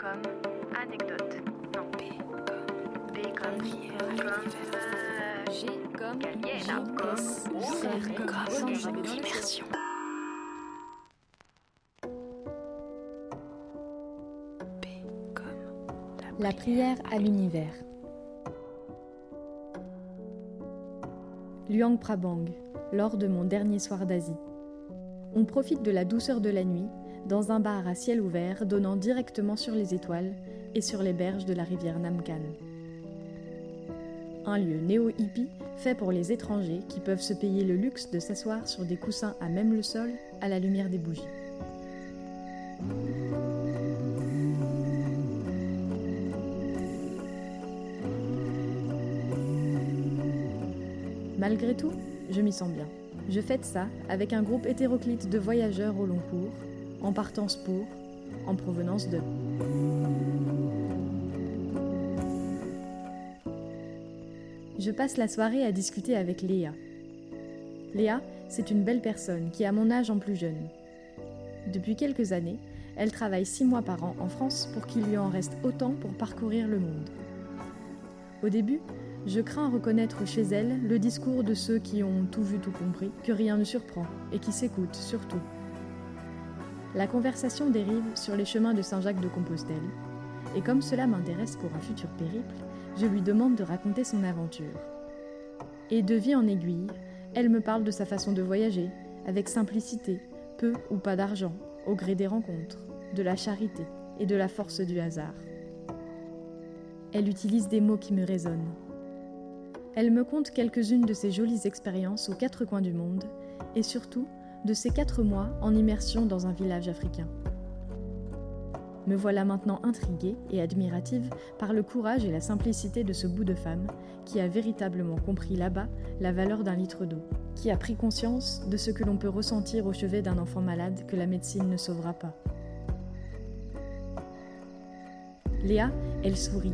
comme anecdote. Non. P comme B comme prière comme G comme comme R comme comme immersion. P comme La prière à l'univers. Luang Prabang, lors de mon dernier soir d'Asie. On profite de la douceur de la nuit dans un bar à ciel ouvert donnant directement sur les étoiles et sur les berges de la rivière Namkan. Un lieu néo-hippie fait pour les étrangers qui peuvent se payer le luxe de s'asseoir sur des coussins à même le sol à la lumière des bougies. Malgré tout, je m'y sens bien. Je fête ça avec un groupe hétéroclite de voyageurs au long cours, en partance pour, en provenance de. Je passe la soirée à discuter avec Léa. Léa, c'est une belle personne qui a mon âge en plus jeune. Depuis quelques années, elle travaille six mois par an en France pour qu'il lui en reste autant pour parcourir le monde. Au début, je crains reconnaître chez elle le discours de ceux qui ont tout vu, tout compris, que rien ne surprend et qui s'écoutent surtout. La conversation dérive sur les chemins de Saint-Jacques de Compostelle, et comme cela m'intéresse pour un futur périple, je lui demande de raconter son aventure. Et de vie en aiguille, elle me parle de sa façon de voyager, avec simplicité, peu ou pas d'argent, au gré des rencontres, de la charité et de la force du hasard. Elle utilise des mots qui me résonnent. Elle me conte quelques-unes de ses jolies expériences aux quatre coins du monde et surtout de ses quatre mois en immersion dans un village africain. Me voilà maintenant intriguée et admirative par le courage et la simplicité de ce bout de femme qui a véritablement compris là-bas la valeur d'un litre d'eau, qui a pris conscience de ce que l'on peut ressentir au chevet d'un enfant malade que la médecine ne sauvera pas. Léa, elle sourit,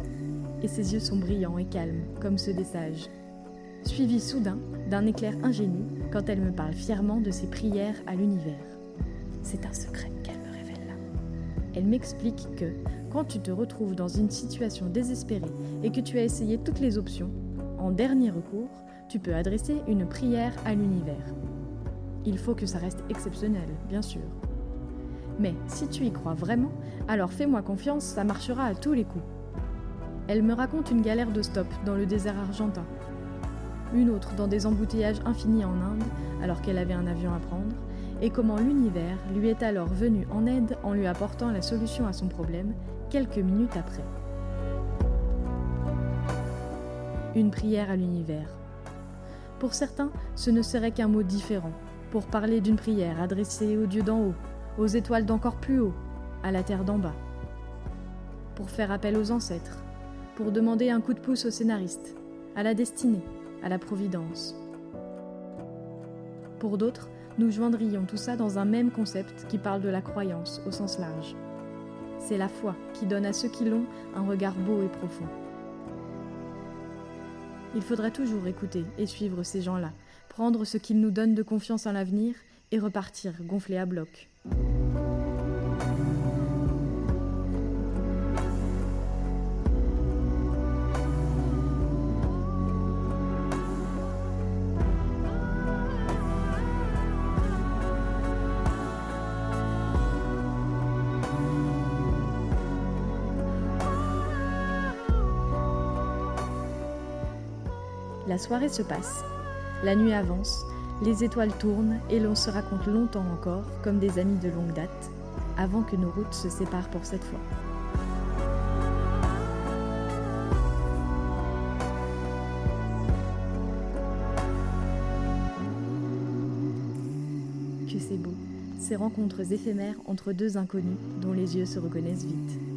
et ses yeux sont brillants et calmes, comme ceux des sages. Suivi soudain d'un éclair ingénu quand elle me parle fièrement de ses prières à l'univers. C'est un secret qu'elle me révèle. Elle m'explique que, quand tu te retrouves dans une situation désespérée et que tu as essayé toutes les options, en dernier recours, tu peux adresser une prière à l'univers. Il faut que ça reste exceptionnel, bien sûr. Mais si tu y crois vraiment, alors fais-moi confiance, ça marchera à tous les coups. Elle me raconte une galère de stop dans le désert argentin, une autre dans des embouteillages infinis en Inde alors qu'elle avait un avion à prendre, et comment l'univers lui est alors venu en aide en lui apportant la solution à son problème quelques minutes après. Une prière à l'univers. Pour certains, ce ne serait qu'un mot différent, pour parler d'une prière adressée aux dieux d'en haut, aux étoiles d'encore plus haut, à la terre d'en bas. Pour faire appel aux ancêtres, pour demander un coup de pouce au scénariste, à la destinée, à la providence. Pour d'autres, nous joindrions tout ça dans un même concept qui parle de la croyance au sens large. C'est la foi qui donne à ceux qui l'ont un regard beau et profond. Il faudra toujours écouter et suivre ces gens-là, prendre ce qu'ils nous donnent de confiance en l'avenir et repartir gonflé à bloc. La soirée se passe, la nuit avance, les étoiles tournent et l'on se raconte longtemps encore, comme des amis de longue date, avant que nos routes se séparent pour cette fois. Que c'est beau, ces rencontres éphémères entre deux inconnus dont les yeux se reconnaissent vite.